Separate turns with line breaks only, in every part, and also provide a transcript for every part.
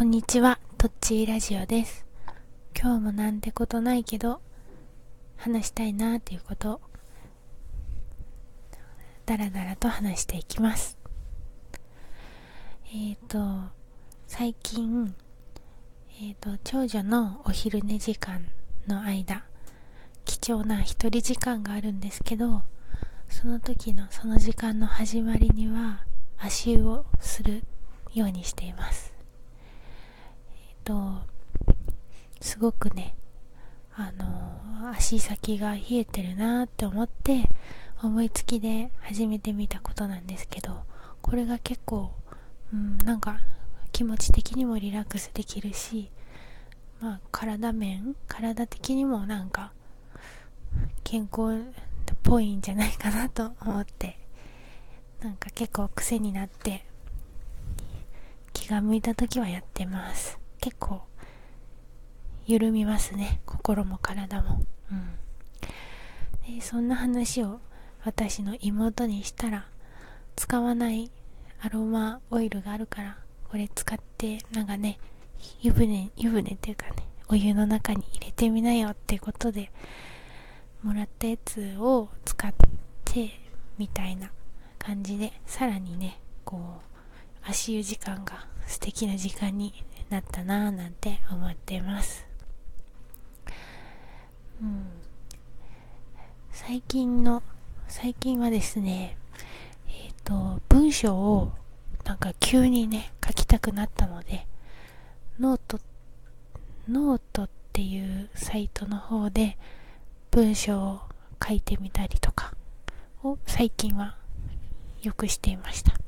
こんにちは、とっちーラジオです。今日もなんてことないけど、話したいなっていうことを、だらだらと話していきます。えっ、ー、と、最近、えっ、ー、と、長女のお昼寝時間の間、貴重な一人時間があるんですけど、その時のその時間の始まりには足湯をするようにしています。と、すごくね、あの、足先が冷えてるなって思って思いつきで始めてみたことなんですけど、これが結構、うん、なんか気持ち的にもリラックスできるし、まあ体面、体的にもなんか健康っぽいんじゃないかなと思ってなんか結構癖になって気が向いた時はやってます。結構緩みますね。心も体も。うん。でそんな話を私の妹にしたら使わないアロマオイルがあるからこれ使ってなんかね湯船湯船っていうかねお湯の中に入れてみなよってことでもらったやつを使ってみたいな感じでさらにねこう足湯時間が素敵な時間になったなぁなんて思ってます。うん。最近の最近はですねえっ、ー、と文章をなんか急にね書きたくなったのでノートノートっていうサイトの方で文章を書いてみたりとかを最近はよくしていました。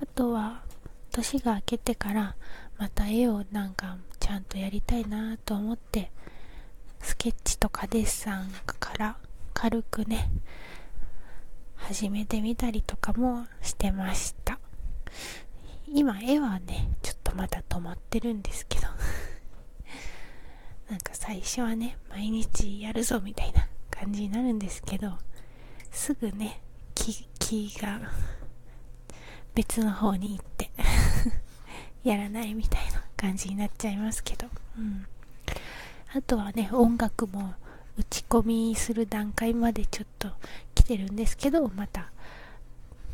あとは年が明けてからまた絵をなんかちゃんとやりたいなと思ってスケッチとかデッサンから軽くね始めてみたりとかもしてました。今絵はねちょっとまだ止まってるんですけど。なんか最初はね毎日やるぞみたいな感じになるんですけどすぐね気気が別の方に行って やらないみたいな感じになっちゃいますけど、うん、あとはね音楽も打ち込みする段階までちょっと来てるんですけどまた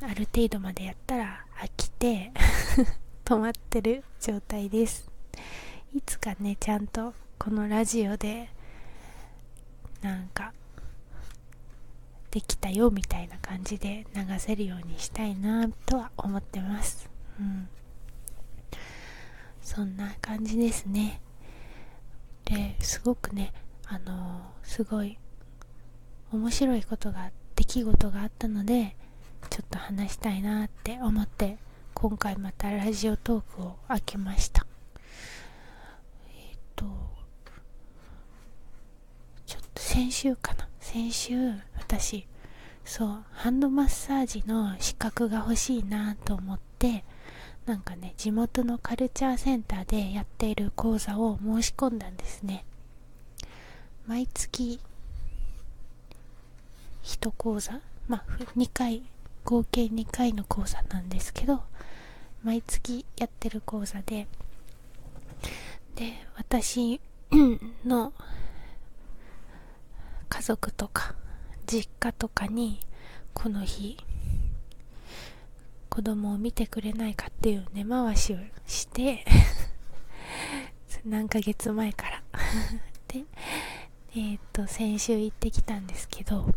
ある程度までやったら飽きて 止まってる状態です。いつかねちゃんとこのラジオでなんかできたよみたいな感じで流せるようにしたいなとは思ってます。うん。そんな感じですね。ですごくねあの、すごい面白いことが出来事があったのでちょっと話したいなって思って今回またラジオトークを開けました。えっ、とちょっと先週かな？先週私。そうハンドマッサージの資格が欲しいなと思ってなんかね地元のカルチャーセンターでやっている講座を申し込んだんですね。毎月1講座？まあ2回合計2回の講座なんですけど毎月やってる講座でで私の家族とか実家とかにこの日子供を見てくれないかっていう根回しをして 何ヶ月前から。でえっ、と先週行ってきたんですけど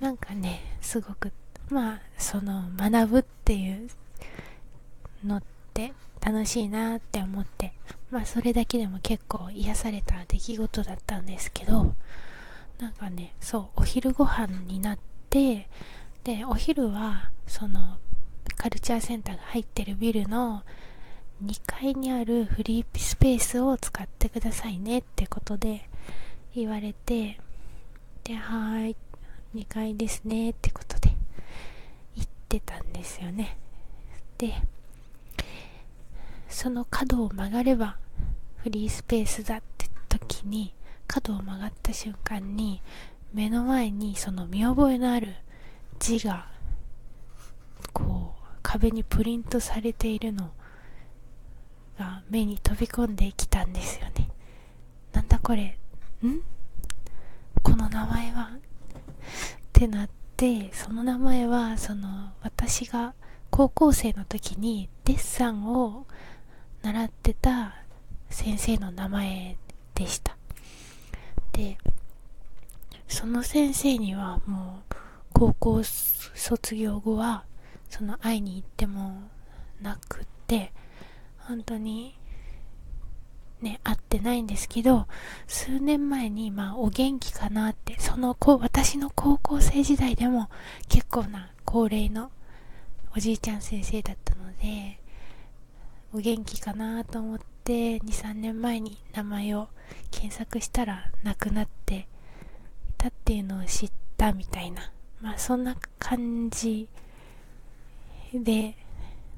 なんかねすごくまあその学ぶっていうのって楽しいなって思ってまあそれだけでも結構癒された出来事だったんですけどなんかねそうお昼ご飯になってでお昼はそのカルチャーセンターが入ってるビルの2階にあるフリースペースを使ってくださいねってことで言われてではーい2階ですねってことで行ってたんですよね。でその角を曲がればフリースペースだって時に角を曲がった瞬間に目の前にその見覚えのある字がこう壁にプリントされているのが目に飛び込んできたんですよね。なんだこれ？ん？この名前は？ってなってその名前はその私が高校生の時にデッサンを習ってた先生の名前でした。でその先生にはもう高校卒業後はその会いに行ってもなくって本当にね会ってないんですけど数年前にまあお元気かなってその子私の高校生時代でも結構な高齢のおじいちゃん先生だったのでお元気かなと思ってで23年前に名前を検索したら亡くなっていたっていうのを知ったみたいな。まあそんな感じで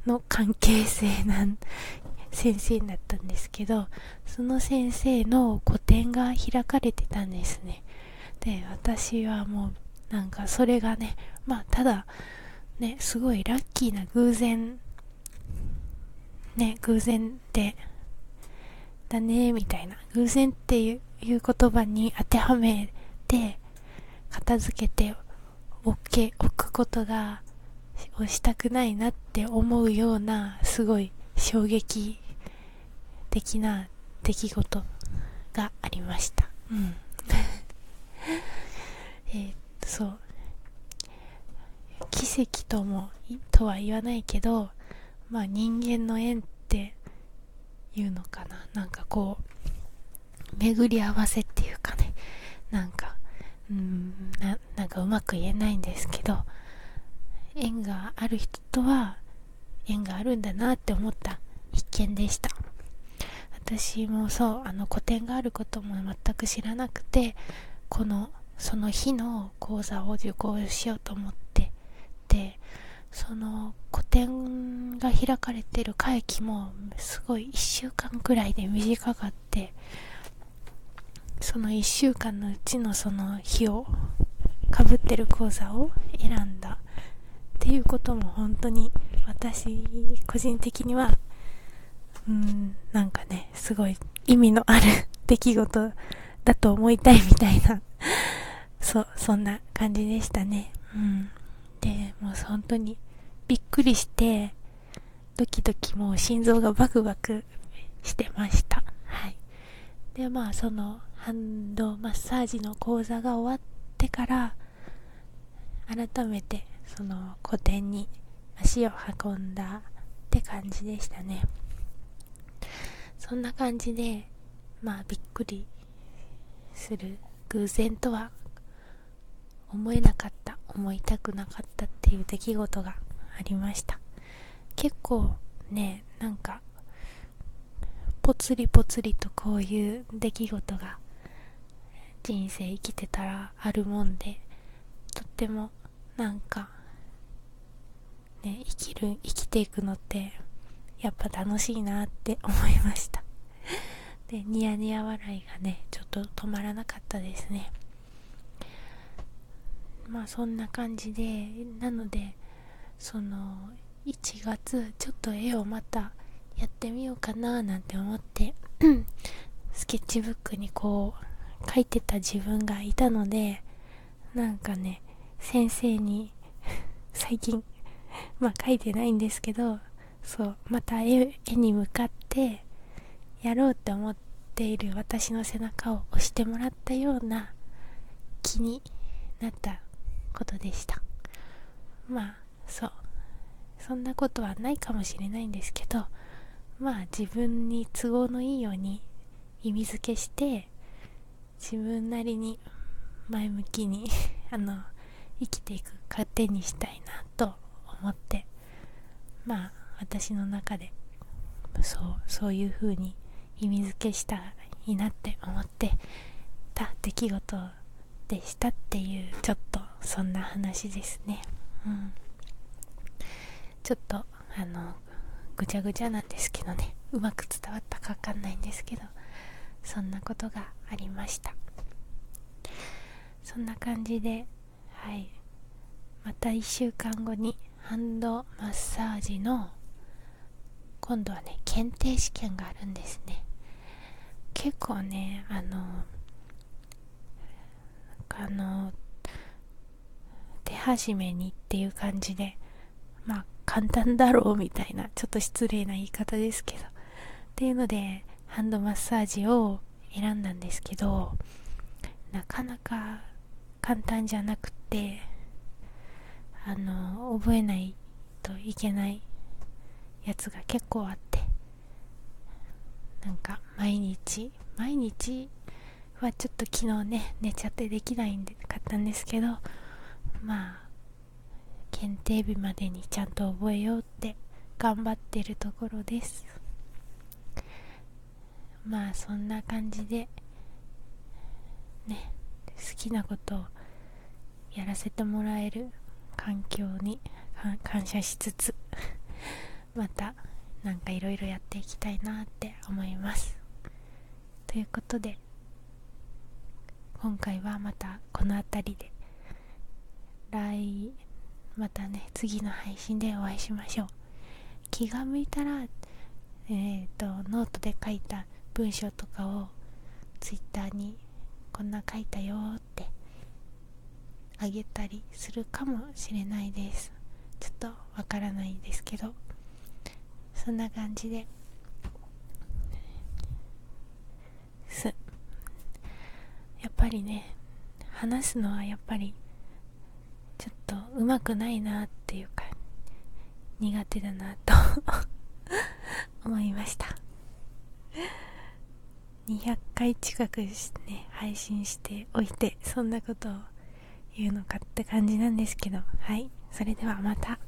の関係性なん 先生だったんですけどその先生の個展が開かれてたんですね。で私はもうなんかそれがねまあただねすごいラッキーな偶然ね偶然でだねみたいな偶然っていう言葉に当てはめて片付けておけ置くことがをしたくないなって思うようなすごい衝撃的な出来事がありました。うん。えっと、そう。奇跡とも、とは言わないけど、まあ人間の縁っていうのかな。なんかこう、巡り合わせっていうかね、なんか、うん、ななんかうまく言えないんですけど、縁がある人とは縁があるんだなって思った一件でした私もそうあの個展があることも全く知らなくてこのその日の講座を受講しようと思ってでその個展が開かれてる会期もすごい1週間くらいで短かってその1週間のうちのその日をかぶってる講座を選んだっていうことも本当に私個人的にはうんなんかねすごい意味のある出来事だと思いたいみたいなそそんな感じでしたね。うん。でもう本当にびっくりしてドキドキもう心臓がバクバクしてました。はい。でまあそのハンドマッサージの講座が終わってから改めてその個展に足を運んだって感じでしたね。そんな感じでまあびっくりする偶然とは思えなかった思いたくなかったっていう出来事がありました。結構ねなんかぽつりぽつりとこういう出来事が人生生きてたらあるもんでとってもなんかね生きる生きていくのってやっぱ楽しいなって 思いました。でニヤニヤ笑いがねちょっと止まらなかったですね。まあそんな感じでなのでその1月ちょっと絵をまたやってみようかななんて思って スケッチブックにこう描いてた自分がいたのでなんかね先生に 最近 まあ描いてないんですけどそうまた絵に向かってやろうって思っている私の背中を押してもらったような気になったことでした。まあそう。そんなことはないかもしれないんですけどまあ自分に都合のいいように意味付けして自分なりに前向きに あの生きていく糧にしたいなと思ってまあ私の中でそうそういう風に意味付けしたいいなって思ってた出来事でしたっていうちょっとそんな話ですね。うん。ちょっとあのぐちゃぐちゃなんですけどね。うまく伝わったかわかんないんですけどそんなことがありました。そんな感じではい。また1週間後にハンドマッサージの今度はね検定試験があるんですね。結構ねあのあの手始めにっていう感じでまあ簡単だろうみたいなちょっと失礼な言い方ですけど。っていうのでハンドマッサージを選んだんですけどなかなか簡単じゃなくてあの覚えないといけないやつが結構あって。なんか毎日毎日はちょっと昨日ね寝ちゃってできないんで買ったんですけどまあ検定日までにちゃんと覚えようって頑張ってるところです。まあそんな感じでね好きなことをやらせてもらえる環境に感謝しつつ またなんかいろいろやっていきたいなって思います。ということで今回はまたこの辺りで来またね次の配信でお会いしましょう。気が向いたらえーと、ノートで書いた文章とかを twitter にこんな書いたよってあげたりするかもしれないです。ちょっとわからないですけど。そんな感じで。す。ぱりね話すのはやっぱりちょっとうまくないなっていうか苦手だなと 思いました200回近くね配信しておいてそんなことを言うのかって感じなんですけどはいそれではまた。